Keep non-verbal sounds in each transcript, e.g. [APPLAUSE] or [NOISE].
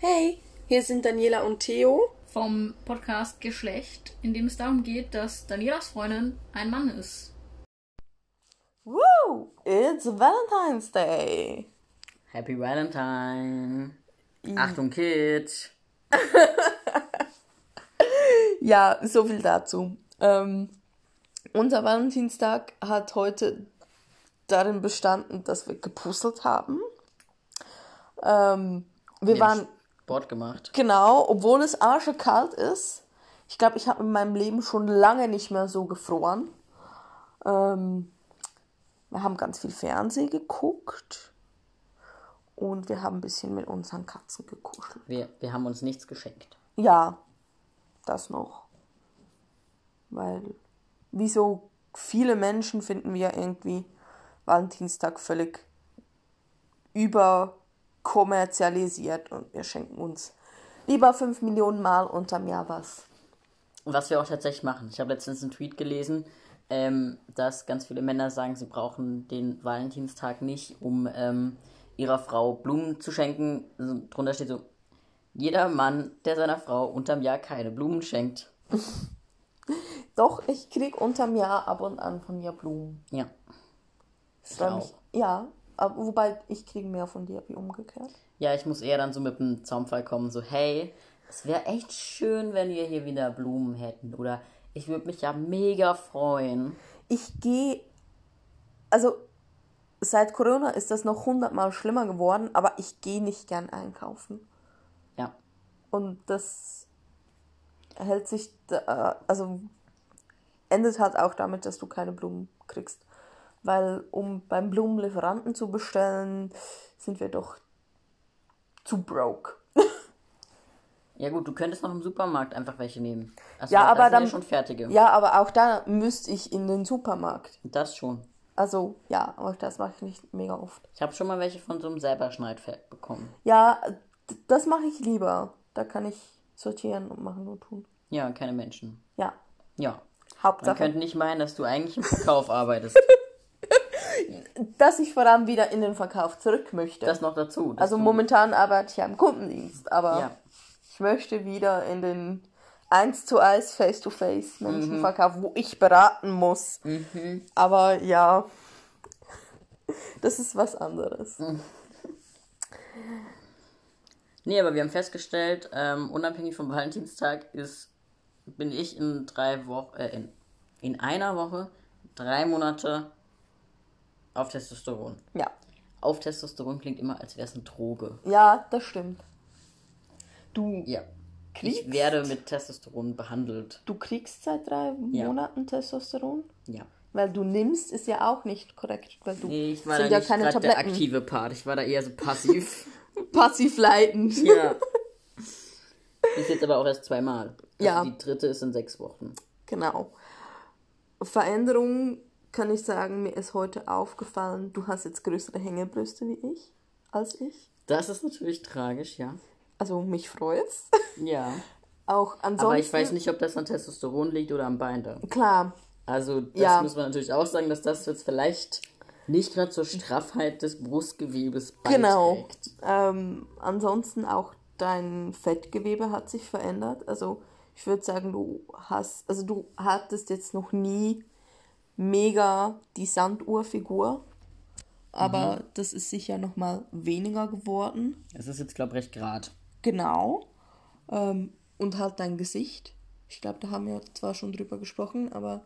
Hey, hier sind Daniela und Theo. vom Podcast Geschlecht, in dem es darum geht, dass Danielas Freundin ein Mann ist. Woo! It's Valentine's Day. Happy Valentine. Achtung, Kids. [LAUGHS] Ja, so viel dazu. Ähm, unser Valentinstag hat heute darin bestanden, dass wir gepuzzelt haben. Ähm, wir Wir haben waren Sport gemacht. Genau, obwohl es arschekalt ist. Ich glaube, ich habe in meinem Leben schon lange nicht mehr so gefroren. Ähm, wir haben ganz viel Fernsehen geguckt. Und wir haben ein bisschen mit unseren Katzen gekuschelt. Wir, wir haben uns nichts geschenkt. Ja, das noch. Weil, wie so viele Menschen finden wir irgendwie Valentinstag völlig überkommerzialisiert und wir schenken uns lieber 5 Millionen Mal unterm Jahr was. Was wir auch tatsächlich machen. Ich habe letztens einen Tweet gelesen, ähm, dass ganz viele Männer sagen, sie brauchen den Valentinstag nicht, um ähm, ihrer Frau Blumen zu schenken. Also, drunter steht so, jeder Mann, der seiner Frau unterm Jahr keine Blumen schenkt. [LAUGHS] Doch, ich krieg unterm Jahr ab und an von dir Blumen. Ja. Ich auch. mich. Ja, wobei ich kriege mehr von dir wie umgekehrt. Ja, ich muss eher dann so mit einem Zaunfall kommen, so, hey, es wäre echt schön, wenn wir hier wieder Blumen hätten. Oder ich würde mich ja mega freuen. Ich gehe, also seit Corona ist das noch hundertmal schlimmer geworden, aber ich gehe nicht gern einkaufen. Ja. Und das hält sich, da- also endet halt auch damit, dass du keine Blumen kriegst. Weil um beim Blumenlieferanten zu bestellen, sind wir doch zu broke. [LAUGHS] Ja gut, du könntest noch im Supermarkt einfach welche nehmen. Also, Ja, aber dann- Ja schon fertige. Ja, aber auch da müsste ich in den Supermarkt. Das schon. Also ja, aber das mache ich nicht mega oft. Ich habe schon mal welche von so einem selber Schneidfeld bekommen. Ja, das mache ich lieber. Da kann ich sortieren und machen und tun. Ja, keine Menschen. Ja, Ja. Man Hauptsache, könnte nicht meinen, dass du eigentlich im Verkauf [LAUGHS] arbeitest. Dass ich vor allem wieder in den Verkauf zurück möchte. Das noch dazu. dass also momentan arbeite ich ja im Kundendienst, aber Ja. ich möchte wieder in den 1 zu 1 Face-to-Face Menschenverkauf, wo ich beraten muss. Aber ja, das ist was anderes. Nee, aber wir haben festgestellt, ähm, unabhängig vom Valentinstag ist, bin ich in drei Wochen, äh, in, in einer Woche drei Monate auf Testosteron. Ja, Auf Testosteron klingt immer, als wäre es eine Droge. ja, das stimmt. Du, Ja. Kriegst? Ich werde mit Testosteron behandelt. du kriegst seit drei Ja. Monaten Testosteron? Ja. Weil du nimmst, ist ja auch nicht korrekt, weil du Nee, ich war sind da ja nicht keine der aktive Part. Ich war da eher so passiv. [LAUGHS] Passiv leitend. ja. Ist jetzt aber auch erst zweimal. Also Ja. Die dritte ist in sechs Wochen. Genau. Veränderung kann ich sagen, mir ist heute aufgefallen, du hast jetzt größere Hängebrüste wie ich, als ich. Das ist natürlich tragisch, ja. Also mich freut's. Ja. [LAUGHS] Auch ansonsten. Aber ich weiß nicht, ob das an Testosteron liegt oder am Bein da. Klar, Also, das Ja. muss man natürlich auch sagen, dass das jetzt vielleicht nicht gerade zur Straffheit des Brustgewebes beiträgt. genau. Ähm, ansonsten auch dein Fettgewebe hat sich verändert. Also ich würde sagen, du hast, also du hattest jetzt noch nie mega die Sanduhrfigur. Aber Mhm. das ist sicher noch mal weniger geworden. Es ist jetzt, glaube ich, recht grad. Genau. Ähm, und halt dein Gesicht. Ich glaube, da haben wir zwar schon drüber gesprochen, aber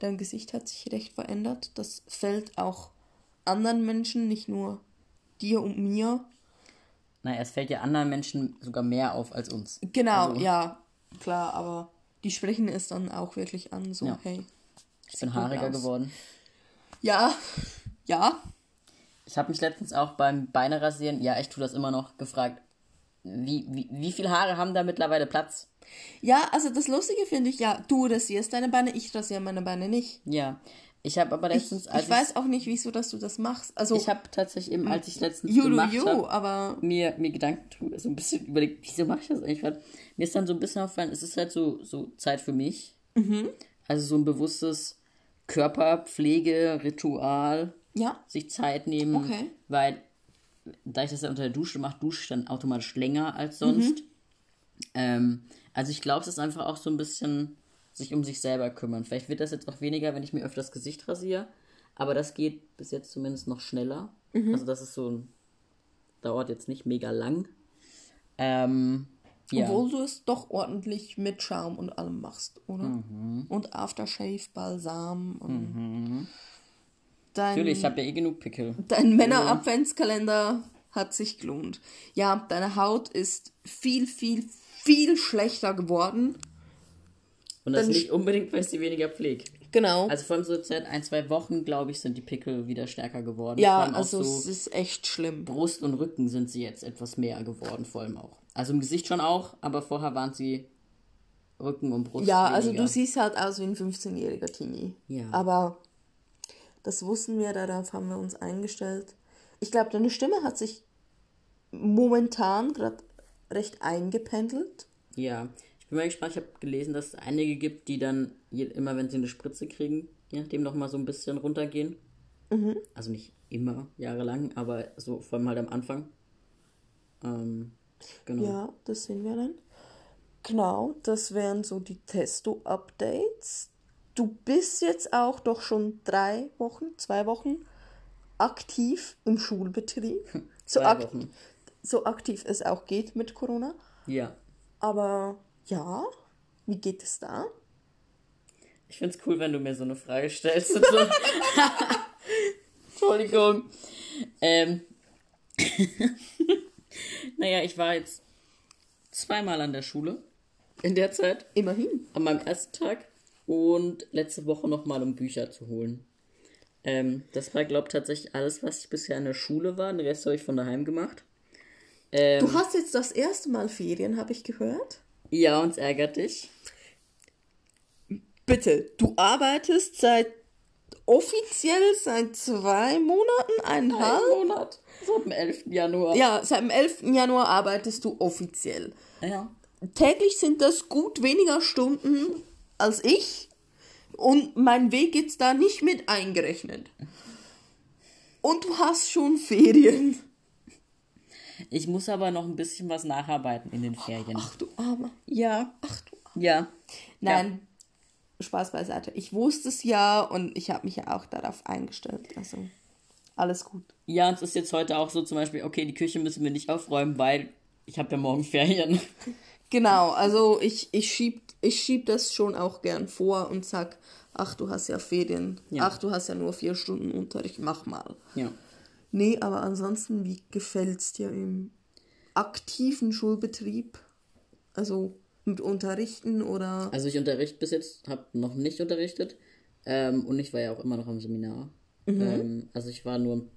dein Gesicht hat sich recht verändert. Das fällt auch anderen Menschen, nicht nur dir und mir. Naja, es fällt ja anderen Menschen sogar mehr auf als uns. Genau, Also- ja, klar, aber die sprechen es dann auch wirklich an, so, Ja. hey. Ich bin haariger geworden. Ja, ja, Ich habe mich letztens auch beim Beine rasieren, ja, ich tue das immer noch, gefragt, wie, wie, wie viele Haare haben da mittlerweile Platz? ja, also das Lustige finde ich ja, du rasierst deine Beine, ich rasiere meine Beine nicht. Ja. Ich habe aber Ich, letztens, als ich weiß auch nicht, wieso, dass du das machst. Also, ich habe tatsächlich eben, als ich letztens you gemacht habe, aber mir, mir Gedanken so ein bisschen überlegt, wieso mache ich das eigentlich? Weil mir ist dann so ein bisschen aufgefallen, es ist halt so, so Zeit für mich. Also so ein bewusstes Körperpflege, Ritual, ja, sich Zeit nehmen, Okay. weil da ich das ja unter der Dusche mache, dusche ich dann automatisch länger als sonst. Ähm, also ich glaube, es ist einfach auch so ein bisschen sich um sich selber kümmern. Vielleicht wird das jetzt auch weniger, wenn ich mir öfter das Gesicht rasiere. Aber das geht bis jetzt zumindest noch schneller. Also das ist so ein, dauert jetzt nicht mega lang. Ähm, ja. Obwohl du es doch ordentlich mit Schaum und allem machst, oder? Und Aftershave, Balsam und dein, Natürlich, ich habe ja eh genug Pickel. dein Männer-Adventskalender hat sich gelohnt. Ja, deine Haut ist viel, viel, viel schlechter geworden. Und das Dann nicht unbedingt, weil sie weniger pflege. Genau. Also vor allem so seit ein, zwei Wochen, glaube ich, sind die Pickel wieder stärker geworden. Ja, also so es ist echt schlimm. Brust und Rücken sind sie jetzt etwas mehr geworden, vor allem auch. Also im Gesicht schon auch, aber vorher waren sie Rücken und Brust. Ja, also weniger. du siehst halt aus wie ein 15-jähriger Teenie. Ja. Aber das wussten wir, darauf haben wir uns eingestellt. Ich glaube, deine Stimme hat sich momentan gerade recht eingependelt. Ja, ich bin mal gespannt. Ich habe gelesen, dass es einige gibt, die dann je, immer, wenn sie eine Spritze kriegen, je nachdem noch mal so ein bisschen runtergehen. Mhm. Also nicht immer jahrelang, aber so vor allem halt am Anfang. Ähm, genau. Ja, das sehen wir dann. Genau, das wären so die Testo-Updates. Du bist jetzt auch doch schon drei Wochen, zwei Wochen aktiv im Schulbetrieb. So, Zwei ak Wochen. so aktiv es auch geht mit Corona. Ja. Aber ja, wie geht es da? Ich find's cool, wenn du mir so eine Frage stellst. So. [LAUGHS] [LAUGHS] Entschuldigung. Ähm. [LAUGHS] naja, ich war jetzt zweimal an der Schule in der Zeit. Immerhin. An meinem ersten Tag. Und letzte Woche nochmal, um Bücher zu holen. Ähm, das war, glaube ich, tatsächlich alles, was ich bisher in der Schule war. Den Rest habe ich von daheim gemacht. Ähm, Du hast jetzt das erste Mal Ferien, habe ich gehört. ja, uns ärgert dich. Bitte, du arbeitest seit offiziell seit zwei Monaten, eineinhalb? Ein Monat. So am 11. Januar. Ja, seit dem 11. Januar arbeitest du offiziell. ja. Täglich sind das gut weniger Stunden als ich und mein Weg jetzt da nicht mit eingerechnet. Und du hast schon Ferien. Ich muss aber noch ein bisschen was nacharbeiten in den Ferien. Ach du Armer. Ja. Ach du Ja. Nein, Spaß beiseite. Ich wusste es ja und ich habe mich ja auch darauf eingestellt. Also alles gut. Ja, und es ist jetzt heute auch so zum Beispiel, okay, die Küche müssen wir nicht aufräumen, weil ich habe ja morgen Ferien. [LAUGHS] Genau, also ich, ich schieb, ich schieb das schon auch gern vor und sag, ach, du hast ja Ferien. Ja. Ach, du hast ja nur vier Stunden Unterricht, mach mal. Ja. Nee, aber ansonsten, wie gefällt's dir im aktiven Schulbetrieb? Also mit Unterrichten oder. Also ich unterrichte bis jetzt, habe noch nicht unterrichtet. Ähm, und ich war ja auch immer noch am Seminar. Ähm, also ich war nur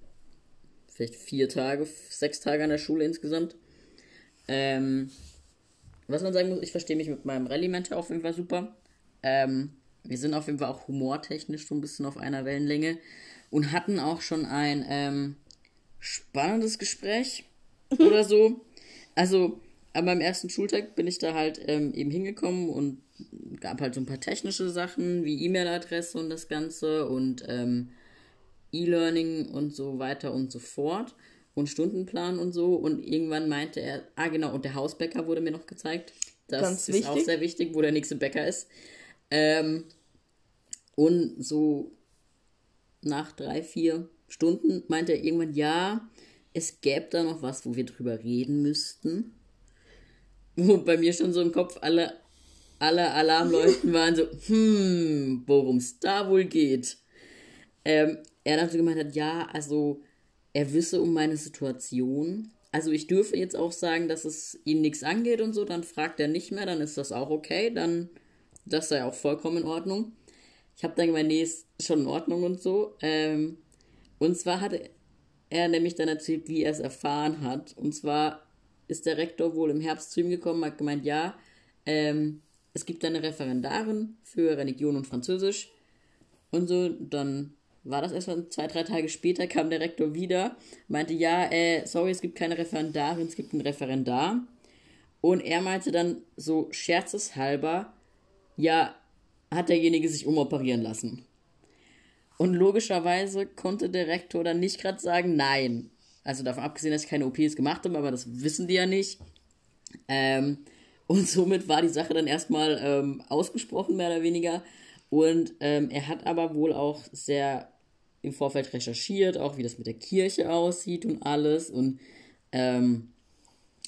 vielleicht vier Tage, sechs Tage an der Schule insgesamt. Ähm, was man sagen muss, ich verstehe mich mit meinem Rallye-Mentor auf jeden Fall super. Ähm, wir sind auf jeden Fall auch humortechnisch so ein bisschen auf einer Wellenlänge und hatten auch schon ein ähm, spannendes Gespräch [LAUGHS] oder so. Also an meinem ersten Schultag bin ich da halt ähm, eben hingekommen und gab halt so ein paar technische Sachen wie E-Mail-Adresse und das Ganze und ähm, E-Learning und so weiter und so fort und Stundenplan und so und irgendwann meinte er, ah genau, und der Hausbäcker wurde mir noch gezeigt. Das Ganz ist auch wichtig. sehr wichtig, wo der nächste Bäcker ist. Ähm, und so nach drei, vier Stunden meinte er irgendwann, ja, es gäbe da noch was, wo wir drüber reden müssten. Wo bei mir schon so im Kopf alle, alle Alarmleuchten [LAUGHS] waren, so, hm, worum es da wohl geht. Ähm, er dann so gemeint hat, ja, also er wisse um meine Situation. Also ich dürfe jetzt auch sagen, dass es ihn nichts angeht und so, dann fragt er nicht mehr, dann ist das auch okay, dann das sei auch vollkommen in Ordnung. Ich habe dann gemeint, nee, ist schon in Ordnung und so. Ähm, und zwar hatte er nämlich dann erzählt, wie er es erfahren hat. Und zwar ist der Rektor wohl im Herbst zu ihm gekommen, hat gemeint, ja, ähm, es gibt eine Referendarin für Religion und Französisch. Und so, dann war das erstmal zwei, drei Tage später, kam der Rektor wieder, meinte, ja, äh, sorry, es gibt keine Referendarin, es gibt einen Referendar. Und er meinte dann so scherzeshalber, ja, hat derjenige sich umoperieren lassen. Und logischerweise konnte der Rektor dann nicht gerade sagen, nein. Also davon abgesehen, dass ich keine OPs gemacht habe, aber das wissen die ja nicht. Ähm, und [LAUGHS] somit war die Sache dann erstmal ähm, ausgesprochen, mehr oder weniger. Und ähm, er hat aber wohl auch sehr im Vorfeld recherchiert, auch wie das mit der Kirche aussieht und alles. Und ähm,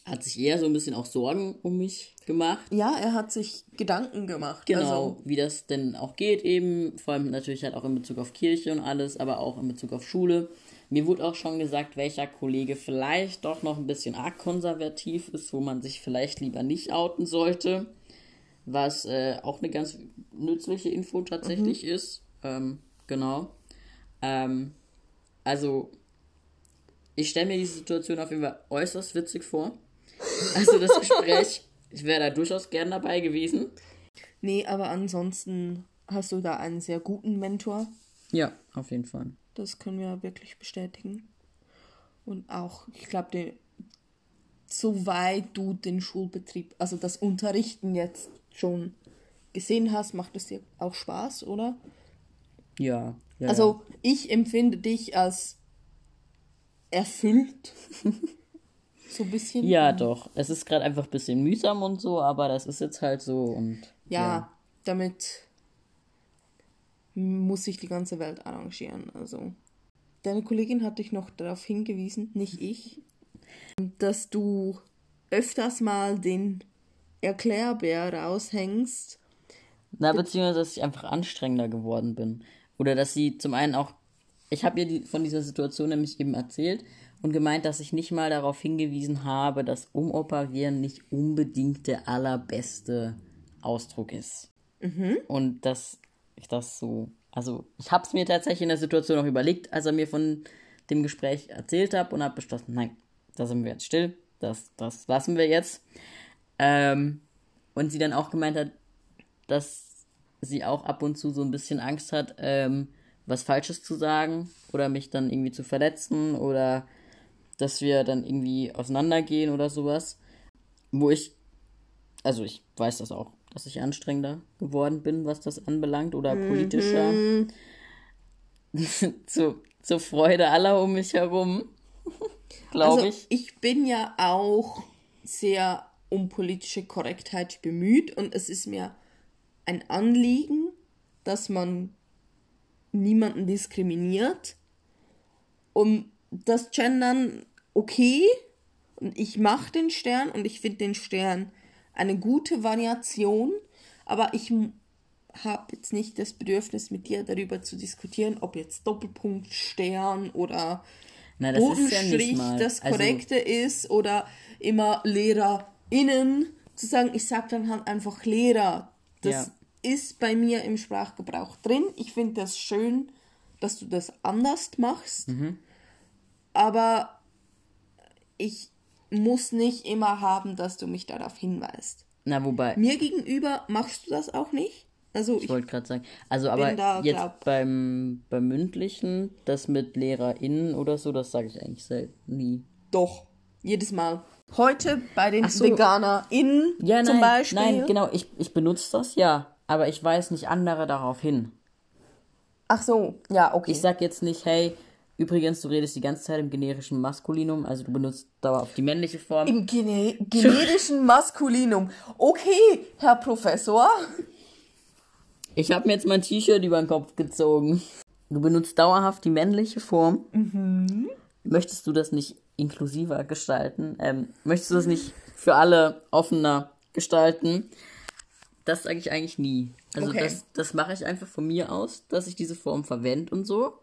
hat sich eher so ein bisschen auch Sorgen um mich gemacht. Ja, er hat sich Gedanken gemacht. Genau, Also, wie das denn auch geht eben, vor allem natürlich halt auch in Bezug auf Kirche und alles, aber auch in Bezug auf Schule. Mir wurde auch schon gesagt, welcher Kollege vielleicht doch noch ein bisschen arg konservativ ist, wo man sich vielleicht lieber nicht outen sollte, was äh, auch eine ganz nützliche Info tatsächlich ist. Ähm, genau. Ähm, also, ich stelle mir diese Situation auf jeden Fall äußerst witzig vor. Also das Gespräch, [LAUGHS] ich wäre da durchaus gern dabei gewesen. nee, aber ansonsten hast du da einen sehr guten Mentor. Ja, auf jeden Fall. Das können wir wirklich bestätigen. Und auch, ich glaube, soweit du den Schulbetrieb, also das Unterrichten jetzt schon gesehen hast, macht es dir auch Spaß, oder? Ja. ja Also ich empfinde dich als erfüllt. [LAUGHS] so ein bisschen. Ja, doch. Es ist gerade einfach ein bisschen mühsam und so, aber das ist jetzt halt so und. Ja, damit muss sich die ganze Welt arrangieren. Also, deine Kollegin hat dich noch darauf hingewiesen, nicht ich, dass du öfters mal den Erklärbär raushängst. Na, beziehungsweise, dass ich einfach anstrengender geworden bin. Oder dass sie zum einen auch. Ich habe ihr die, von dieser Situation nämlich eben erzählt und gemeint, dass ich nicht mal darauf hingewiesen habe, dass Umoperieren nicht unbedingt der allerbeste Ausdruck ist. Und dass ich das so. Also, ich habe es mir tatsächlich in der Situation auch überlegt, als er mir von dem Gespräch erzählt hat und habe beschlossen, nein, da sind wir jetzt still, das, das lassen wir jetzt. Ähm, und sie dann auch gemeint hat, dass sie auch ab und zu so ein bisschen Angst hat, ähm, was Falsches zu sagen oder mich dann irgendwie zu verletzen oder dass wir dann irgendwie auseinandergehen oder sowas. Wo ich, also ich weiß das auch, dass ich anstrengender geworden bin, was das anbelangt oder politischer. [LAUGHS] zu, zur Freude aller um mich herum, [LAUGHS] glaube Also, ich. ich bin ja auch sehr um politische Korrektheit bemüht und es ist mir ein Anliegen, dass man niemanden diskriminiert. Und das Gendern okay und ich mache den Stern und ich finde den Stern eine gute Variation, aber ich habe jetzt nicht das Bedürfnis mit dir darüber zu diskutieren, ob jetzt Doppelpunkt Stern oder Na, das ja Bodenstrich mal. das also, Korrekte ist oder immer LehrerInnen zu sagen, ich sag dann halt einfach Lehrer. Das Ja. ist bei mir im Sprachgebrauch drin. Ich finde das schön, dass du das anders machst. Mhm. Aber ich muss nicht immer haben, dass du mich darauf hinweist. Na, wobei, Mir gegenüber machst du das auch nicht. Also ich ich, wollte gerade sagen, also aber da, jetzt glaub- beim, beim mündlichen, das mit LehrerInnen oder so, das sage ich eigentlich selten nie. doch jedes Mal. Heute bei den so. VeganerInnen Ja, nein, zum Beispiel. nein, genau, ich, ich benutze das, ja, aber ich weise nicht andere darauf hin. Ach so, ja, okay. Ich sag jetzt nicht, hey, übrigens, du redest die ganze Zeit im generischen Maskulinum, also du benutzt dauerhaft die männliche Form. Im gene [LAUGHS] generischen Maskulinum. Okay, Herr Professor. Ich habe mir jetzt mein T-Shirt über den Kopf gezogen. Du benutzt dauerhaft die männliche Form. Möchtest du das nicht inklusiver gestalten? Ähm, möchtest du das nicht für alle offener gestalten? Das sage ich eigentlich nie. Also Okay. das, das mache ich einfach von mir aus, dass ich diese Form verwende und so.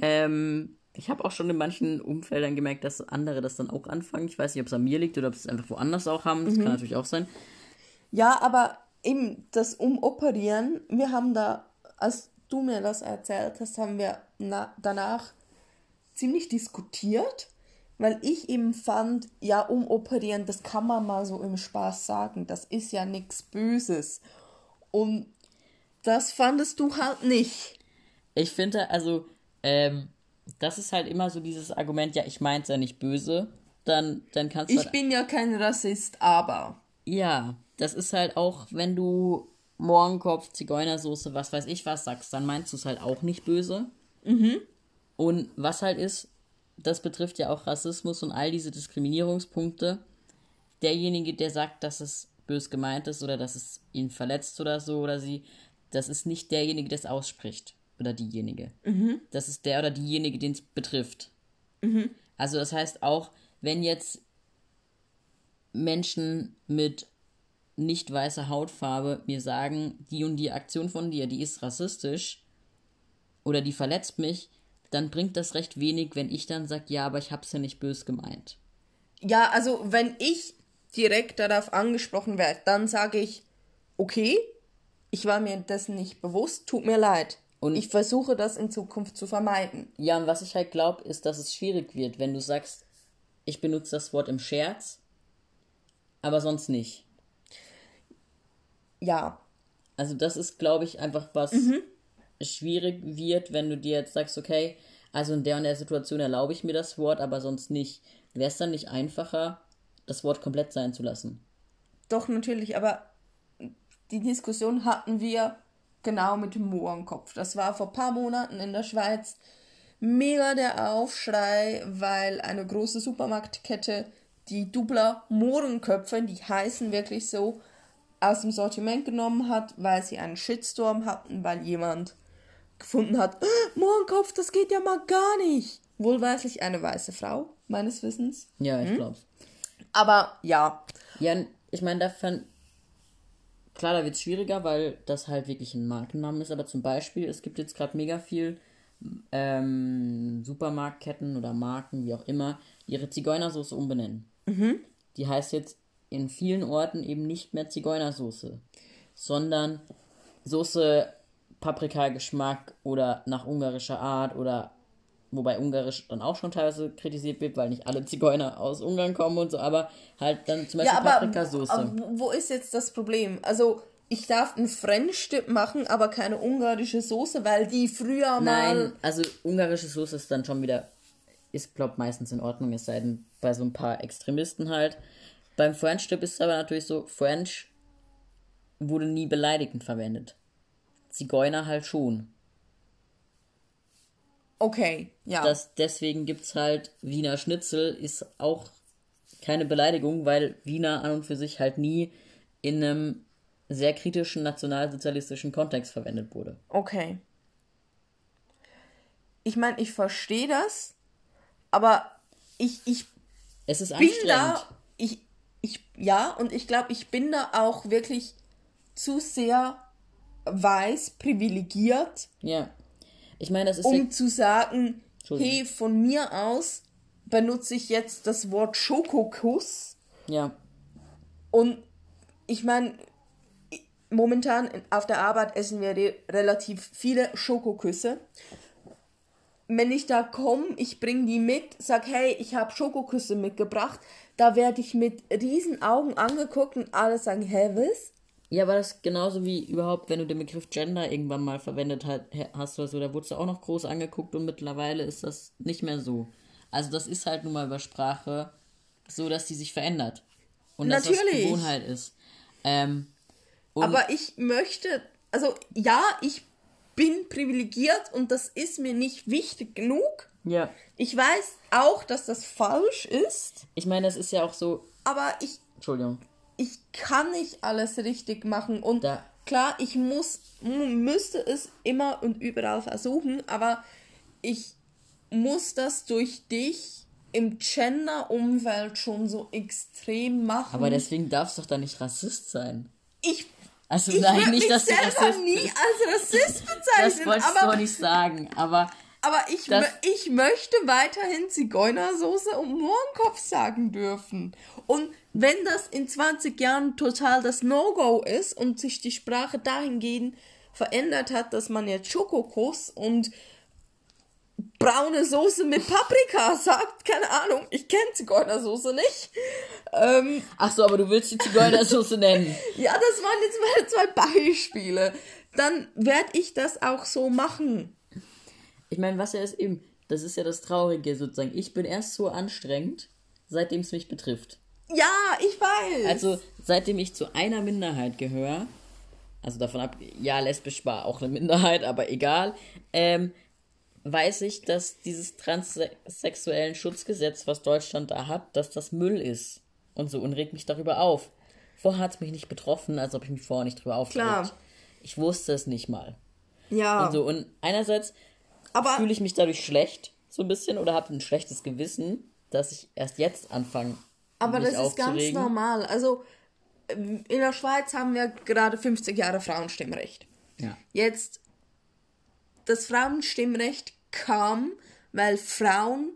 Ähm, ich habe auch schon in manchen Umfeldern gemerkt, dass andere das dann auch anfangen. Ich weiß nicht, ob es an mir liegt oder ob es einfach woanders auch haben. Das kann natürlich auch sein. Ja, aber eben das Umoperieren, wir haben da, als du mir das erzählt hast, haben wir na danach ziemlich diskutiert, weil ich eben fand, ja, umoperieren, das kann man mal so im Spaß sagen, das ist ja nichts Böses. Und das fandest du halt nicht. Ich finde, also, ähm, das ist halt immer so dieses Argument, ja, ich meinte ja nicht böse. Dann, dann kannst du. Ich halt, bin ja kein Rassist, aber. ja, das ist halt auch, wenn du Mohrenkopf, Zigeunersoße, was weiß ich was sagst, dann meinst du es halt auch nicht böse. Mhm. Und was halt ist, das betrifft ja auch Rassismus und all diese Diskriminierungspunkte. Derjenige, der sagt, dass es bös gemeint ist oder dass es ihn verletzt oder so oder sie, das ist nicht derjenige, der es ausspricht oder diejenige. Das ist der oder diejenige, den es betrifft. Also das heißt auch, wenn jetzt Menschen mit nicht weißer Hautfarbe mir sagen, die und die Aktion von dir, die ist rassistisch oder die verletzt mich, dann bringt das recht wenig, wenn ich dann sage, ja, aber ich hab's ja nicht bös gemeint. Ja, also wenn ich direkt darauf angesprochen werde, dann sage ich, okay, ich war mir dessen nicht bewusst, tut mir leid. Und- ich versuche das in Zukunft zu vermeiden. Ja, und was ich halt glaube, ist, dass es schwierig wird, wenn du sagst, ich benutze das Wort im Scherz, aber sonst nicht. Ja, Also das ist, glaube ich, einfach was schwierig wird, wenn du dir jetzt sagst, okay, also in der und der Situation erlaube ich mir das Wort, aber sonst nicht. Wäre es dann nicht einfacher, das Wort komplett sein zu lassen? doch natürlich, aber die Diskussion hatten wir genau mit dem Mohrenkopf. Das war vor ein paar Monaten in der Schweiz mega der Aufschrei, weil eine große Supermarktkette die Dubler Mohrenköpfe, die heißen wirklich so, aus dem Sortiment genommen hat, weil sie einen Shitstorm hatten, weil jemand gefunden hat, "Ah, Mohrenkopf, das geht ja mal gar nicht. Wohlweislich eine weiße Frau, meines Wissens. Ja, ich glaub's. Aber ja, Ja, ich meine, da fand. Klar, da wird es schwieriger, weil das halt wirklich ein Markennamen ist, aber zum Beispiel, es gibt jetzt gerade mega viel ähm, Supermarktketten oder Marken, wie auch immer, die ihre Zigeunersoße umbenennen. Die heißt jetzt in vielen Orten eben nicht mehr Zigeunersoße, sondern Soße Paprika-Geschmack oder nach ungarischer Art oder wobei Ungarisch dann auch schon teilweise kritisiert wird, weil nicht alle Zigeuner aus Ungarn kommen und so, aber halt dann zum Beispiel Ja, aber wo- ist jetzt das Problem? Also, ich darf ein French Dip machen, aber keine ungarische Soße, weil die früher mal. Nein, also ungarische Soße ist dann schon wieder, ist glaub meistens in Ordnung, es sei denn bei so ein paar Extremisten halt. Beim French Dip ist es aber natürlich so, French wurde nie beleidigend verwendet. Zigeuner halt schon. Okay, ja. Das, deswegen gibt's halt Wiener Schnitzel, ist auch keine Beleidigung, weil Wiener an und für sich halt nie in einem sehr kritischen nationalsozialistischen Kontext verwendet wurde. Okay. Ich meine, ich verstehe das, aber ich, ich Es ist bin da. Ich, ich, ja, und ich glaube, ich bin da auch wirklich zu sehr weiß, privilegiert, Ja. Ich meine, das ist ja, um zu sagen, hey, von mir aus benutze ich jetzt das Wort Schokokuss. ja, Und ich meine, momentan auf der Arbeit essen wir re relativ viele Schokoküsse. Wenn ich da komme, ich bringe die mit, sag, hey, ich habe Schokoküsse mitgebracht, da werde ich mit riesen Augen angeguckt und alle sagen, hä, was? Ja, aber das ist genauso wie überhaupt, wenn du den Begriff Gender irgendwann mal verwendet hat, hast oder so, da wurdest du auch noch groß angeguckt und mittlerweile ist das nicht mehr so. Also das ist halt nun mal über Sprache so, dass die sich verändert. Und dass das Natürlich. Gewohnheit ist. Ähm, Aber ich möchte, also ja, ich bin privilegiert und das ist mir nicht wichtig genug. ja, Ich weiß auch, dass das falsch ist, ich meine, es ist ja auch so, aber ich Entschuldigung, ich kann nicht alles richtig machen und Da- klar, ich muss müsste es immer und überall versuchen, aber ich muss das durch dich im Gender-Umfeld schon so extrem machen. aber deswegen darfst du doch da nicht Rassist sein. ich Also ich nein, nicht, mich dass du selber Rassist nie als Rassist Das bezeichnen, wolltest du aber, doch nicht sagen, aber aber ich, das- ich möchte weiterhin Zigeunersoße und Mohrenkopf sagen dürfen. Und wenn das in 20 Jahren total das No-Go ist und sich die Sprache dahingehend verändert hat, dass man jetzt Schokokuss und braune Soße mit Paprika [LAUGHS] sagt, keine Ahnung, ich kenne Zigeunersoße nicht. Ähm, ach so, aber du willst die Zigeunersoße nennen. [LAUGHS] ja, das waren jetzt meine zwei Beispiele. Dann werde ich das auch so machen. Ich meine, was ja ist eben, das ist ja das Traurige sozusagen. Ich bin erst so anstrengend, seitdem es mich betrifft. Ja, ich weiß. Also, seitdem ich zu einer Minderheit gehöre, also davon ab, ja, lesbisch war auch eine Minderheit, aber egal, ähm, weiß ich, dass dieses transsexuellen Schutzgesetz, was Deutschland da hat, dass das Müll ist. Und so und regt mich darüber auf. Vorher hat es mich nicht betroffen, als ob ich mich vorher nicht drüber aufgeregt. Klar. Ich wusste es nicht mal. Ja. Und so und einerseits aber fühle ich mich dadurch schlecht, so ein bisschen, oder habe ein schlechtes Gewissen, dass ich erst jetzt anfange, Aber das ist ganz normal. Also in der Schweiz haben wir gerade 50 Jahre Frauenstimmrecht. Ja. Jetzt, das Frauenstimmrecht kam, weil Frauen,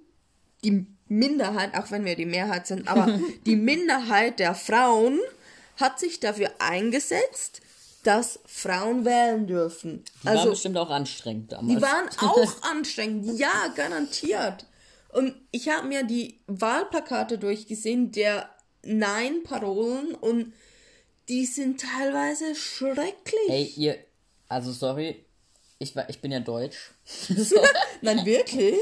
die Minderheit, auch wenn wir die Mehrheit sind, aber [LAUGHS] die Minderheit der Frauen hat sich dafür eingesetzt, dass Frauen wählen dürfen. Die waren Also bestimmt auch anstrengend damals. die waren [LAUGHS] auch anstrengend, ja, garantiert. Und ich habe mir die Wahlplakate durchgesehen, der Nein-Parolen und die sind teilweise schrecklich. Ey, ihr, also sorry, ich, war, ich bin ja deutsch. [LAUGHS] Nein, wirklich?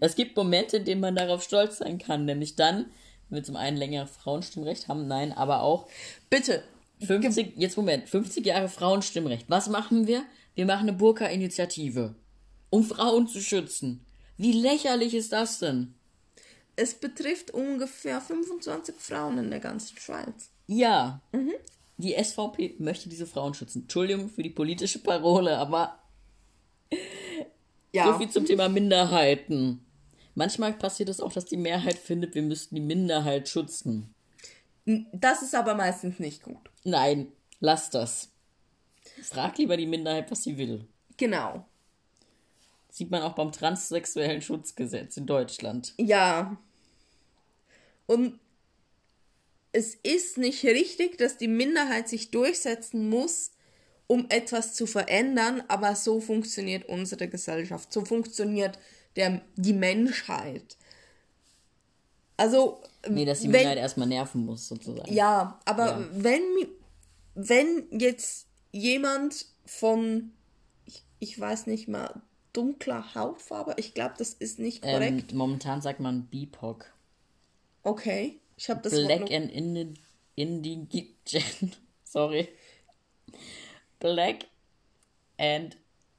Es gibt Momente, in denen man darauf stolz sein kann, nämlich dann, wenn wir zum einen länger Frauenstimmrecht haben, nein, aber auch Bitte. 50, jetzt Moment, 50 Jahre Frauenstimmrecht. Was machen wir? Wir machen eine Burka-Initiative, um Frauen zu schützen. Wie lächerlich ist das denn? Es betrifft ungefähr 25 Frauen in der ganzen Schweiz. Ja, die SVP möchte diese Frauen schützen. Entschuldigung für die politische Parole, aber Ja. So viel zum Thema Minderheiten. Manchmal passiert es auch, dass die Mehrheit findet, wir müssten die Minderheit schützen. Das ist aber meistens nicht gut. Nein, lass das. Frag lieber die Minderheit, was sie will. Genau. Sieht man auch beim transsexuellen Schutzgesetz in Deutschland. Ja. Und es ist nicht richtig, dass die Minderheit sich durchsetzen muss, um etwas zu verändern, aber so funktioniert unsere Gesellschaft, so funktioniert der, die Menschheit. Also, Nee, dass die wenn- Minderheit erstmal nerven muss, sozusagen. ja, aber Ja. wenn wenn jetzt jemand von ich, ich weiß nicht mal dunkler Hautfarbe, ich glaube, das ist nicht korrekt. ähm, momentan sagt man BIPOC. okay, ich habe das Black Wort and Indi Indigen. [LAUGHS] Sorry. Black and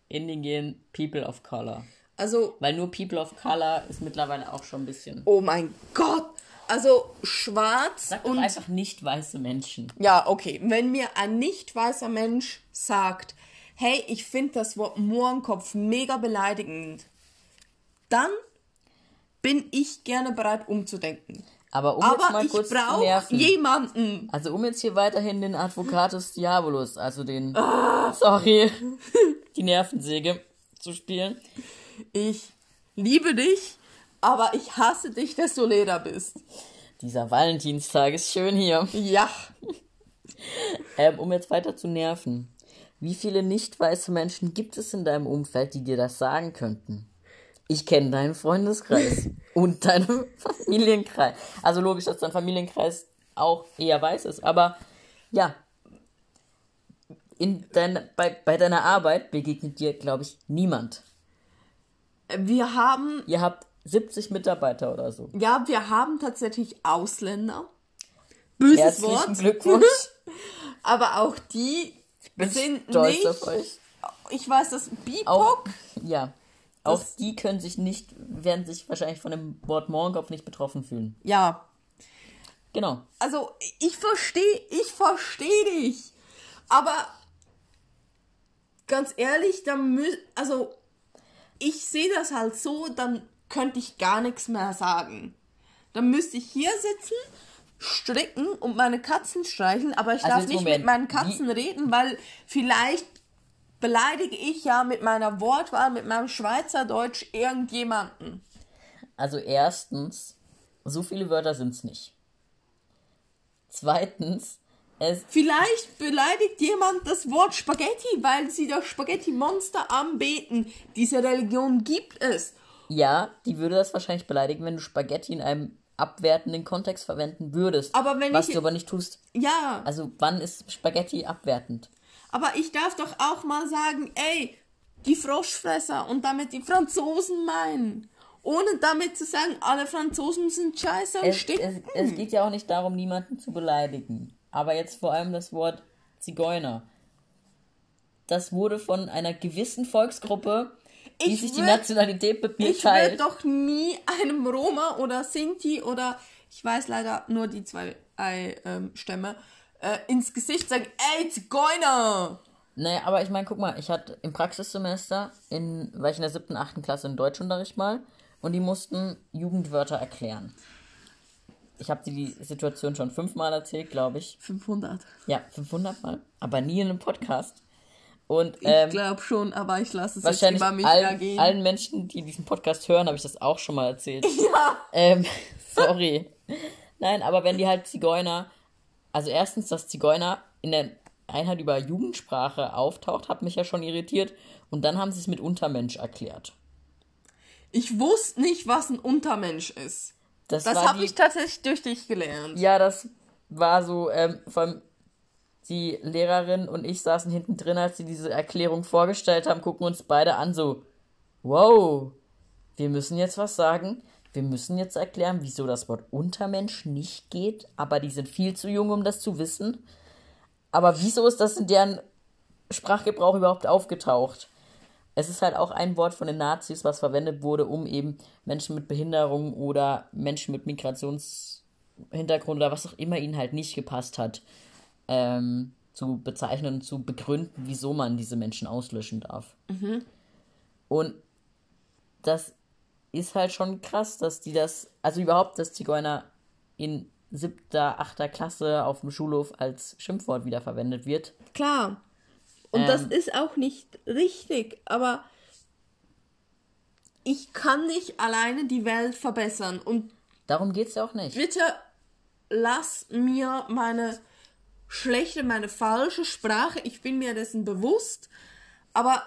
Indigen People of Color. also Weil nur People of Color ist mittlerweile auch schon ein bisschen. oh mein Gott, also schwarz Sag und einfach nicht weiße Menschen. ja, okay, wenn mir ein nicht weißer Mensch sagt, hey, ich finde das Wort Mohrenkopf mega beleidigend, dann bin ich gerne bereit umzudenken. Aber um jetzt Aber mal ich kurz zu nerven. jemanden. Also um jetzt hier weiterhin den Advocatus Diabolus, also den, sorry, [LAUGHS] die Nervensäge zu spielen. Ich liebe dich, aber ich hasse dich, dass du Leder bist. Dieser Valentinstag ist schön hier. Ja. Ähm, um jetzt weiter zu nerven. Wie viele nicht weiße Menschen gibt es in deinem Umfeld, die dir das sagen könnten? Ich kenne deinen Freundeskreis [LAUGHS] und deinen Familienkreis. Also logisch, dass dein Familienkreis auch eher weiß ist, aber ja. In dein, bei, bei deiner Arbeit begegnet dir, glaube ich, niemand. Wir haben, Ihr habt 70 Mitarbeiter oder so. ja, wir haben tatsächlich Ausländer. Böses Herzlichen Wort. Glückwunsch. [LAUGHS] Aber auch die Bin sind stolz nicht. auf euch. Ich weiß, dass BIPOC. ja. Auch Das- die können sich nicht, werden sich wahrscheinlich von dem Wort Mohrenkopf nicht betroffen fühlen. Ja. Genau. Also, ich verstehe, ich verstehe dich. Aber ganz ehrlich, dann mü also ich sehe das halt so, dann könnte ich gar nichts mehr sagen. Dann müsste ich hier sitzen, stricken und meine Katzen streicheln, aber ich Also darf nicht Moment. mit meinen Katzen reden, weil vielleicht beleidige ich ja mit meiner Wortwahl, mit meinem Schweizerdeutsch irgendjemanden. Also erstens, so viele Wörter sind es nicht. Zweitens, es, Vielleicht beleidigt jemand das Wort Spaghetti, weil sie das Spaghetti-Monster anbeten. Diese Religion gibt es. ja, die würde das wahrscheinlich beleidigen, wenn du Spaghetti in einem abwertenden Kontext verwenden würdest. Aber wenn was ich- du aber nicht tust. Ja, Also wann ist Spaghetti abwertend? aber ich darf doch auch mal sagen, ey, die Froschfresser und damit die Franzosen meinen. Ohne damit zu sagen, alle Franzosen sind scheiße und Es, es, stinken. es geht ja auch nicht darum, niemanden zu beleidigen. Aber jetzt vor allem das Wort Zigeuner. Das wurde von einer gewissen Volksgruppe wie Ich sich die Nationalität mir Ich würde doch nie einem Roma oder Sinti oder ich weiß leider nur die zwei äh, ähm, Stämme äh, ins Gesicht sagen, ey, Zigeuner! Naja, aber ich meine, guck mal, ich hatte im Praxissemester, in, war ich in der siebten, achten Klasse in Deutschunterricht mal und die mussten Jugendwörter erklären. Ich habe dir die Situation schon fünfmal erzählt, glaube ich. 500. Ja, 500 Mal, aber nie in einem Podcast. Und Ich ähm, glaube schon, aber ich lasse es jetzt wahrscheinlich über mich allen, ergehen. allen Menschen, die diesen Podcast hören, habe ich das auch schon mal erzählt. [LAUGHS] Ja. Ähm, [LAUGHS] sorry. Nein, aber wenn die halt Zigeuner, also erstens, dass Zigeuner in der Einheit über Jugendsprache auftaucht, hat mich ja schon irritiert. Und dann haben sie es mit Untermensch erklärt. Ich wusste nicht, was ein Untermensch ist. Das, Das habe ich tatsächlich durch dich gelernt. Ja, das war so, ähm, vor allem die Lehrerin und ich saßen hinten drin, als sie diese Erklärung vorgestellt haben, gucken uns beide an, so, wow, wir müssen jetzt was sagen. Wir müssen jetzt erklären, wieso das Wort Untermensch nicht geht, aber die sind viel zu jung, um das zu wissen. Aber wieso ist das in deren Sprachgebrauch überhaupt aufgetaucht? Es ist halt auch ein Wort von den Nazis, was verwendet wurde, um eben Menschen mit Behinderung oder Menschen mit Migrationshintergrund oder was auch immer ihnen halt nicht gepasst hat, ähm, zu bezeichnen und zu begründen, wieso man diese Menschen auslöschen darf. Und das ist halt schon krass, dass die das, also überhaupt, dass Zigeuner in siebter, achter Klasse auf dem Schulhof als Schimpfwort wiederverwendet wird. Klar. Und das Ähm. ist auch nicht richtig, aber ich kann nicht alleine die Welt verbessern. Und Darum geht's ja auch nicht. bitte lass mir meine schlechte, meine falsche Sprache, ich bin mir dessen bewusst, aber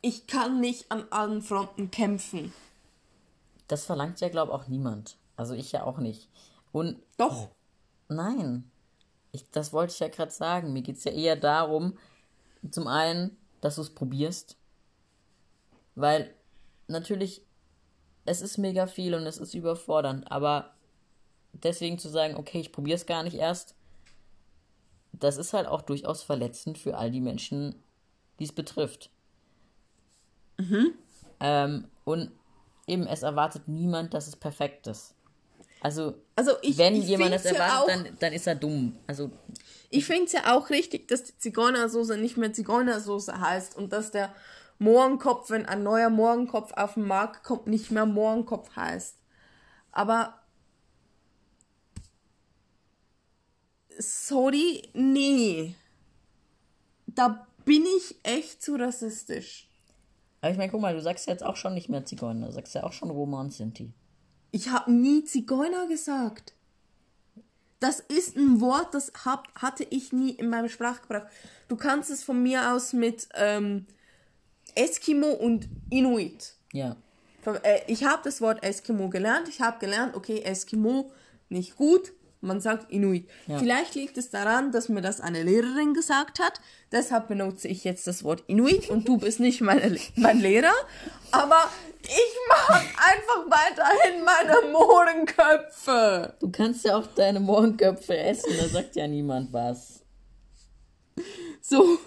ich kann nicht an allen Fronten kämpfen. Das verlangt ja, glaube auch niemand. Also ich ja auch nicht. Und Doch. nein, ich, das wollte ich ja gerade sagen. Mir geht's ja eher darum, zum einen, dass du es probierst. Weil natürlich, es ist mega viel und es ist überfordernd, aber deswegen zu sagen, okay, ich probiere es gar nicht erst, das ist halt auch durchaus verletzend für all die Menschen, die es betrifft. Ähm, und eben, es erwartet niemand, dass es perfekt ist. Also, Also ich, wenn ich jemand das ja erwartet, auch, dann, dann ist er dumm. Also, Ich finde es ja auch richtig, dass die Zigeunersoße nicht mehr Zigeunersoße heißt und dass der Mohrenkopf, wenn ein neuer Mohrenkopf auf den Markt kommt, nicht mehr Mohrenkopf heißt. Aber sorry, nee. Da bin ich echt zu rassistisch. aber ich meine, guck mal, du sagst ja jetzt auch schon nicht mehr Zigeuner, du sagst ja auch schon Roma und Sinti. Ich habe nie Zigeuner gesagt. Das ist ein Wort, das hab, hatte ich nie in meinem Sprachgebrauch. Du kannst es von mir aus mit ähm, Eskimo und Inuit. Ja. Äh, Ich habe das Wort Eskimo gelernt. Ich habe gelernt, okay, Eskimo nicht gut. Man sagt Inuit. Ja. Vielleicht liegt es daran, dass mir das eine Lehrerin gesagt hat. Deshalb benutze ich jetzt das Wort Inuit und du bist nicht meine, mein Lehrer. Aber ich mag einfach weiterhin meine Mohrenköpfe. Du kannst ja auch deine Mohrenköpfe essen, da sagt ja niemand was. So,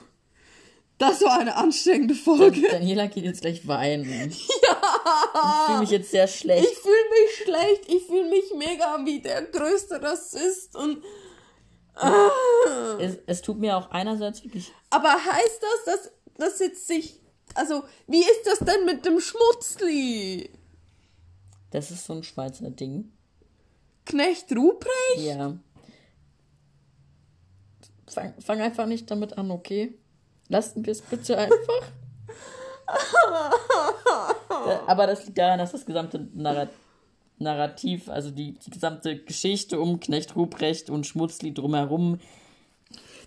das war eine anstrengende Folge. Daniela geht jetzt gleich weinen. Ja! [LAUGHS] Ich fühle mich jetzt sehr schlecht. Ich fühle mich schlecht. Ich fühle mich mega wie der größte Rassist und Es, es tut mir auch einerseits wirklich. Aber heißt das, dass das jetzt sich. Also, wie ist das denn mit dem Schmutzli? Das ist so ein Schweizer Ding. Knecht Ruprecht? Ja. Fang, fang einfach nicht damit an, okay? Lassen wir es bitte einfach. Aber das liegt daran, dass das gesamte Narrat Narrativ, also die, die gesamte Geschichte um Knecht Ruprecht und Schmutzli drumherum,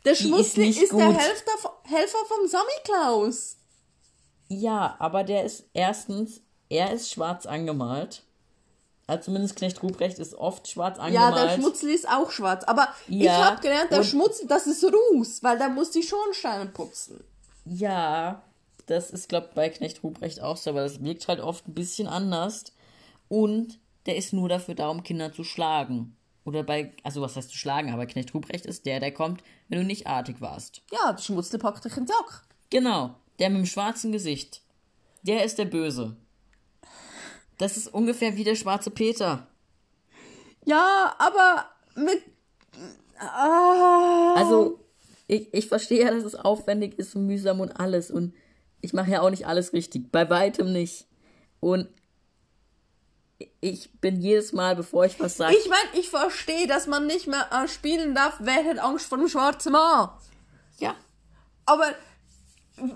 Der ist Schmutzli nicht ist, der. Helfer, Helfer vom Samichlaus. Ja, aber der ist erstens, er ist schwarz angemalt. Also zumindest Knecht Ruprecht ist oft schwarz Ja, angemalt. der Schmutzli ist auch schwarz. Aber ich Ja, habe gelernt, der Schmutzli, das ist Ruß, weil der muss die Schornsteine putzen. Ja, das ist, glaube bei Knecht Ruprecht auch so, aber das wirkt halt oft ein bisschen anders. Und der ist nur dafür da, um Kinder zu schlagen. Oder bei, also was heißt zu schlagen, aber Knecht Ruprecht ist der, der kommt, wenn du nicht artig warst. Ja, der Schmutzli packt dich in den Sack. Genau, der mit dem schwarzen Gesicht. Der ist der Böse. Das ist ungefähr wie der schwarze Peter. Ja, aber mit. Ah. Also, ich, ich verstehe ja, dass es aufwendig ist und mühsam und alles. Und ich mache ja auch nicht alles richtig. Bei weitem nicht. Und ich bin jedes Mal, bevor ich was sage. Ich meine, ich verstehe, dass man nicht mehr äh, spielen darf, wer hat Angst vor dem schwarzen Mann. Ja. Aber. Das, äh,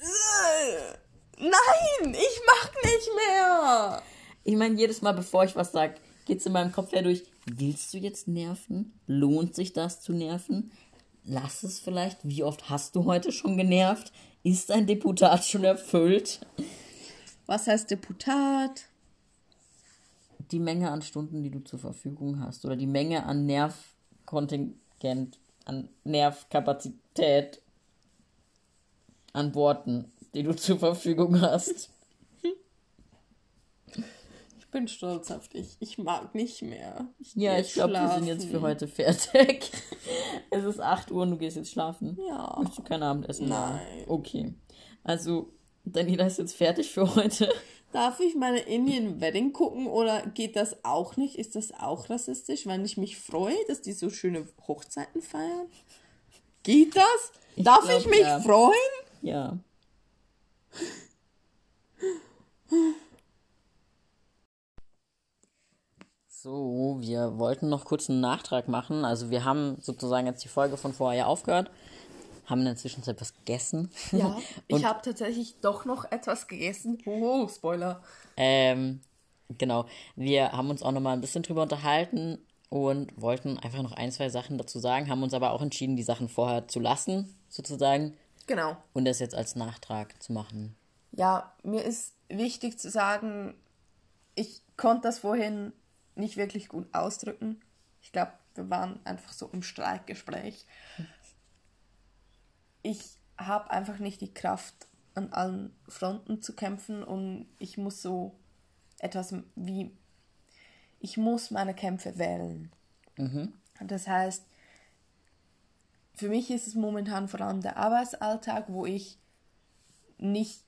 äh, nein, ich mach nicht mehr. Ich meine, jedes Mal, bevor ich was sage, geht es in meinem Kopf her durch. Willst du jetzt nerven? Lohnt sich das zu nerven? Lass es vielleicht. Wie oft hast du heute schon genervt? Ist dein Deputat schon erfüllt? Was heißt Deputat? Die Menge an Stunden, die du zur Verfügung hast. Oder die Menge an Nervkontingent, an Nervkapazität, an Worten, die du zur Verfügung hast. Ich bin stolz auf dich. Ich mag nicht mehr. Ich Ja, ich glaube, wir sind jetzt für heute fertig. [LAUGHS] es ist 8 Uhr und du gehst jetzt schlafen. Ja. Möchtest du kein Abendessen machen? Nein. Okay. Also, Daniela ist jetzt fertig für heute. Darf ich meine Indian Wedding gucken oder geht das auch nicht? Ist das auch rassistisch, wenn ich mich freue, dass die so schöne Hochzeiten feiern? Geht das? Ich Darf glaub, ich mich ja. freuen? Ja. So, wir wollten noch kurz einen Nachtrag machen. Also wir haben sozusagen jetzt die Folge von vorher ja aufgehört, haben in der Zwischenzeit was gegessen. Ja, [LAUGHS] ich habe tatsächlich doch noch etwas gegessen. Oh, Spoiler. Ähm, genau. Wir haben uns auch nochmal ein bisschen drüber unterhalten und wollten einfach noch ein, zwei Sachen dazu sagen, haben uns aber auch entschieden, die Sachen vorher zu lassen, sozusagen, Genau. und das jetzt als Nachtrag zu machen. Ja, mir ist wichtig zu sagen, ich konnte das vorhin nicht wirklich gut ausdrücken. Ich glaube, wir waren einfach so im Streitgespräch. Ich habe einfach nicht die Kraft, an allen Fronten zu kämpfen und ich muss so etwas wie, ich muss meine Kämpfe wählen. Das heißt, für mich ist es momentan vor allem der Arbeitsalltag, wo ich nicht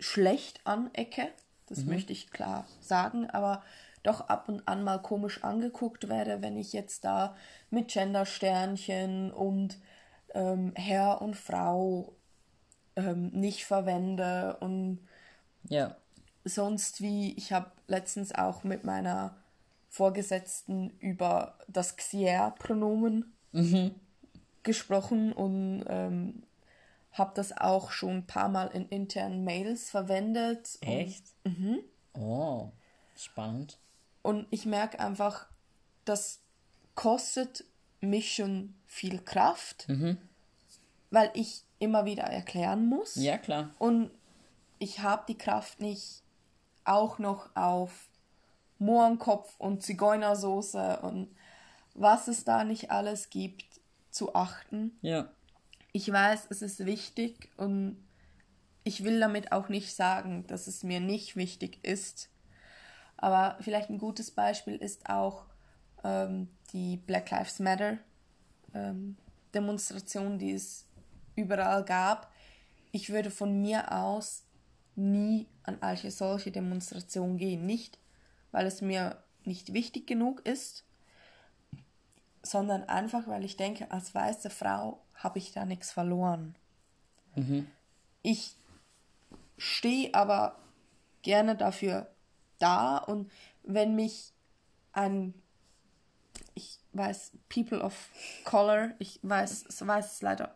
schlecht anecke, das möchte ich klar sagen, aber doch ab und an mal komisch angeguckt werde, wenn ich jetzt da mit Gendersternchen und ähm, Herr und Frau ähm, nicht verwende und Ja. sonst wie, ich habe letztens auch mit meiner Vorgesetzten über das Xier-Pronomen gesprochen und ähm, habe das auch schon ein paar Mal in internen Mails verwendet. Und, Echt? Oh, spannend. und ich merke einfach, das kostet mich schon viel Kraft, weil ich immer wieder erklären muss. Ja, klar. Und ich habe die Kraft nicht auch noch auf Mohrenkopf und Zigeunersoße und was es da nicht alles gibt zu achten. Ja. Ich weiß, es ist wichtig und ich will damit auch nicht sagen, dass es mir nicht wichtig ist. Aber vielleicht ein gutes Beispiel ist auch ähm, die Black Lives Matter ähm, Demonstration, die es überall gab. Ich würde von mir aus nie an eine solche Demonstration gehen. Nicht, weil es mir nicht wichtig genug ist, sondern einfach, weil ich denke, als weiße Frau habe ich da nichts verloren. Ich stehe aber gerne dafür da und wenn mich ein, ich weiß, People of Color, ich weiß, es weiß es leider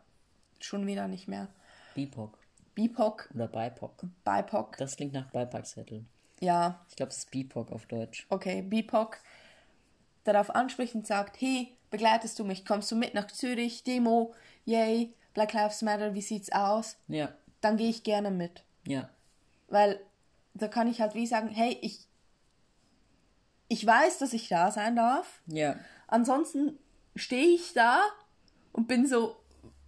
schon wieder nicht mehr, BIPOC BIPOC, oder BIPOC. BIPOC, Das klingt nach Beipackzettel. ja, Ich glaube, es ist BIPOC auf Deutsch. okay, BIPOC, darauf anspricht und sagt, hey, begleitest du mich, kommst du mit nach Zürich, Demo, yay, Black Lives Matter, wie sieht's aus? Ja. Dann gehe ich gerne mit. Ja. Weil da kann ich halt wie sagen, hey, ich, ich weiß, dass ich da sein darf. Ja. Ansonsten stehe ich da und bin so,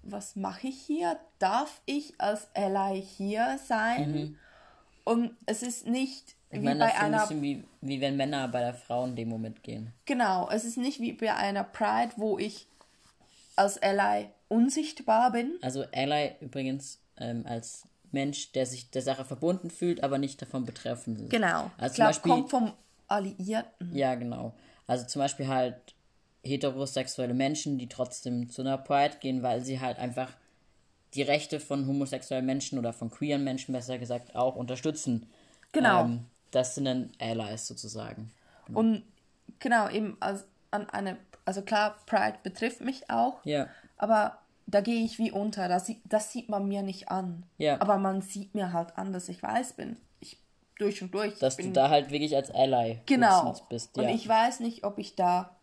was mache ich hier? Darf ich als Ally hier sein? Und es ist nicht Mhm. Ich wie meine, bei das ist ein bisschen wie, wie wenn Männer bei der Frauendemo mitgehen. Genau, es ist nicht wie bei einer Pride, wo ich als Ally unsichtbar bin. Also Ally übrigens ähm, als Mensch, der sich der Sache verbunden fühlt, aber nicht davon betroffen ist. Genau. Also ich zum glaube, Beispiel, kommt vom Alliierten. ja, genau. Also zum Beispiel halt heterosexuelle Menschen, die trotzdem zu einer Pride gehen, weil sie halt einfach die Rechte von homosexuellen Menschen oder von queeren Menschen, besser gesagt, auch unterstützen. Genau. Ähm, das sind dann Allies sozusagen. Und genau, eben als, an eine, also klar, Pride betrifft mich auch, Ja. aber da gehe ich wie unter. Das, sieht- das sieht man mir nicht an. Ja. Aber man sieht mir halt an, dass ich weiß bin. Ich durch und durch. Dass bin, du da halt wirklich als Ally genau. bist. Und Ja. ich weiß nicht, ob ich da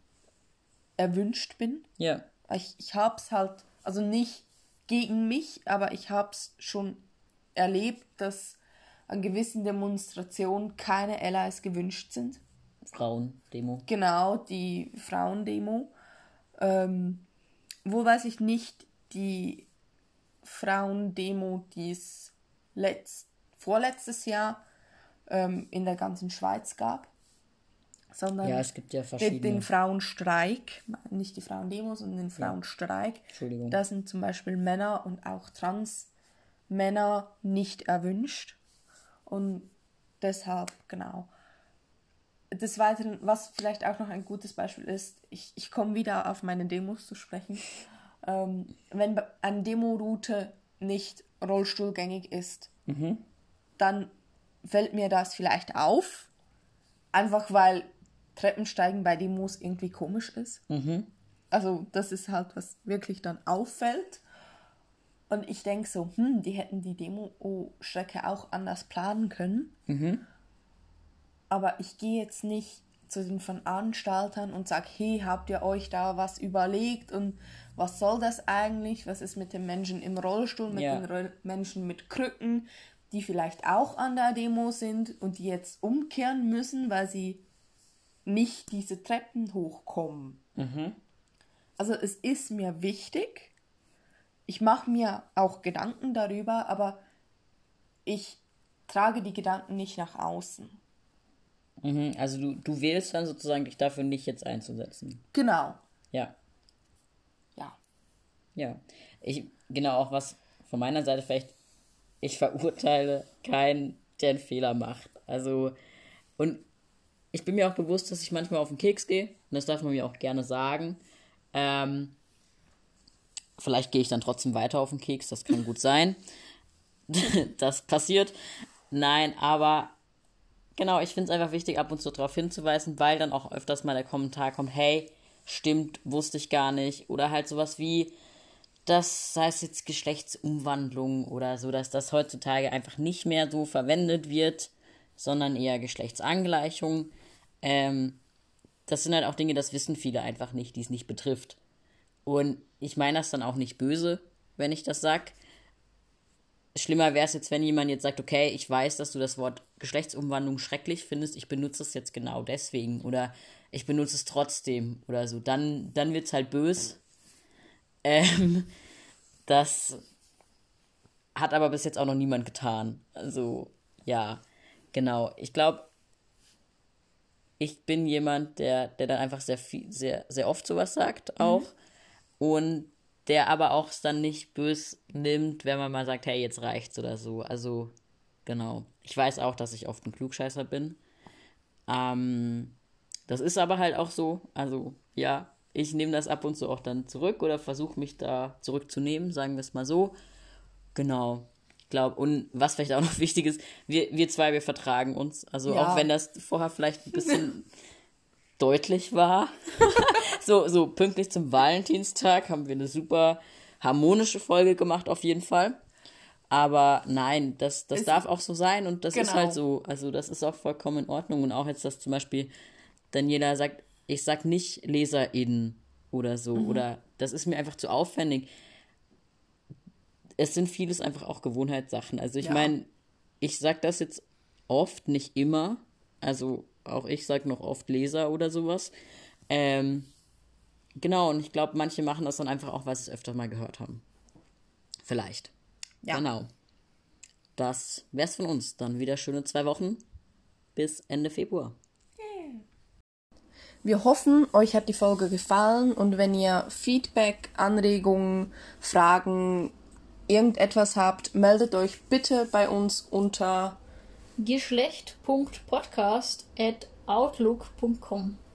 erwünscht bin. ja. Ich, ich hab's halt, also nicht gegen mich, aber ich hab's schon erlebt, dass an gewissen Demonstrationen keine Allies gewünscht sind. Frauen-Demo. Genau, die Frauendemo. Ähm, wo weiß ich nicht, die Frauendemo, die es letzt, vorletztes Jahr ähm, in der ganzen Schweiz gab, sondern Ja, es gibt ja den, verschiedene. den Frauenstreik, nicht die Frauendemo, sondern den Frauenstreik. Entschuldigung. Da sind zum Beispiel Männer und auch Trans-Männer nicht erwünscht. Und deshalb, genau. Des Weiteren, was vielleicht auch noch ein gutes Beispiel ist, ich, ich komme wieder auf meine Demos zu sprechen. Ähm, wenn eine Demoroute nicht rollstuhlgängig ist, dann fällt mir das vielleicht auf. Einfach weil Treppensteigen bei Demos irgendwie komisch ist. Also das ist halt, was wirklich dann auffällt. Und ich denke so, hm, die hätten die Demo-Strecke auch anders planen können. Aber ich gehe jetzt nicht zu den Veranstaltern und sage, hey, habt ihr euch da was überlegt und was soll das eigentlich? Was ist mit den Menschen im Rollstuhl, mit Ja. den Roll Menschen mit Krücken, die vielleicht auch an der Demo sind und die jetzt umkehren müssen, weil sie nicht diese Treppen hochkommen. Also es ist mir wichtig. Ich mache mir auch Gedanken darüber, aber ich trage die Gedanken nicht nach außen. Mhm. Also du, du wählst dann sozusagen dich dafür nicht jetzt einzusetzen. Genau. Ja. Ja. Ja. Ich, genau auch was von meiner Seite vielleicht, ich verurteile keinen, der einen Fehler macht. Also, und ich bin mir auch bewusst, dass ich manchmal auf den Keks gehe. Und das darf man mir auch gerne sagen. Ähm, vielleicht gehe ich dann trotzdem weiter auf den Keks, das kann gut sein. [LAUGHS] das passiert. Nein, aber genau, ich finde es einfach wichtig, ab und zu darauf hinzuweisen, weil dann auch öfters mal der Kommentar kommt, hey, stimmt, wusste ich gar nicht. Oder halt sowas wie, das sei es jetzt Geschlechtsumwandlung oder so, dass das heutzutage einfach nicht mehr so verwendet wird, sondern eher Geschlechtsangleichung. Ähm, das sind halt auch Dinge, das wissen viele einfach nicht, die es nicht betrifft. Und ich meine das dann auch nicht böse, wenn ich das sag. Schlimmer wäre es jetzt, wenn jemand jetzt sagt, okay, ich weiß, dass du das Wort Geschlechtsumwandlung schrecklich findest, ich benutze es jetzt genau deswegen oder ich benutze es trotzdem oder so. Dann, dann wird es halt bös. Ähm, das hat aber bis jetzt auch noch niemand getan. Also, ja, genau. Ich glaube, ich bin jemand, der, der dann einfach sehr viel, sehr, sehr oft sowas sagt auch. Und der aber auch es dann nicht bös nimmt, wenn man mal sagt, hey, jetzt reicht's oder so. Also, genau. Ich weiß auch, dass ich oft ein Klugscheißer bin. Ähm, das ist aber halt auch so. Also, ja, ich nehme das ab und zu auch dann zurück oder versuche mich da zurückzunehmen, sagen wir es mal so. Genau. Ich glaube, und was vielleicht auch noch [LAUGHS] wichtig ist, wir, wir zwei, wir vertragen uns. Also Ja. auch wenn das vorher vielleicht ein bisschen [LAUGHS] deutlich war. [LAUGHS] so, so pünktlich zum Valentinstag haben wir eine super harmonische Folge gemacht, auf jeden Fall. Aber nein, das, das Ist- darf auch so sein und das ist Genau. halt so. Also das ist auch vollkommen in Ordnung. Und auch jetzt, dass zum Beispiel Daniela sagt, ich sag nicht LeserInnen oder so. Mhm. Oder das ist mir einfach zu aufwendig. Es sind vieles einfach auch Gewohnheitssachen. Also ich Ja. meine, ich sag das jetzt oft, nicht immer. Also auch ich sag noch oft Leser oder sowas. Ähm, genau, und ich glaube, manche machen das dann einfach auch, weil sie es öfter mal gehört haben. Vielleicht. Ja. Genau. Das wär's von uns. Dann wieder schöne zwei Wochen. Bis Ende Februar. Wir hoffen, euch hat die Folge gefallen und wenn ihr Feedback, Anregungen, Fragen, irgendetwas habt, meldet euch bitte bei uns unter Geschlecht.podcast at outlook.com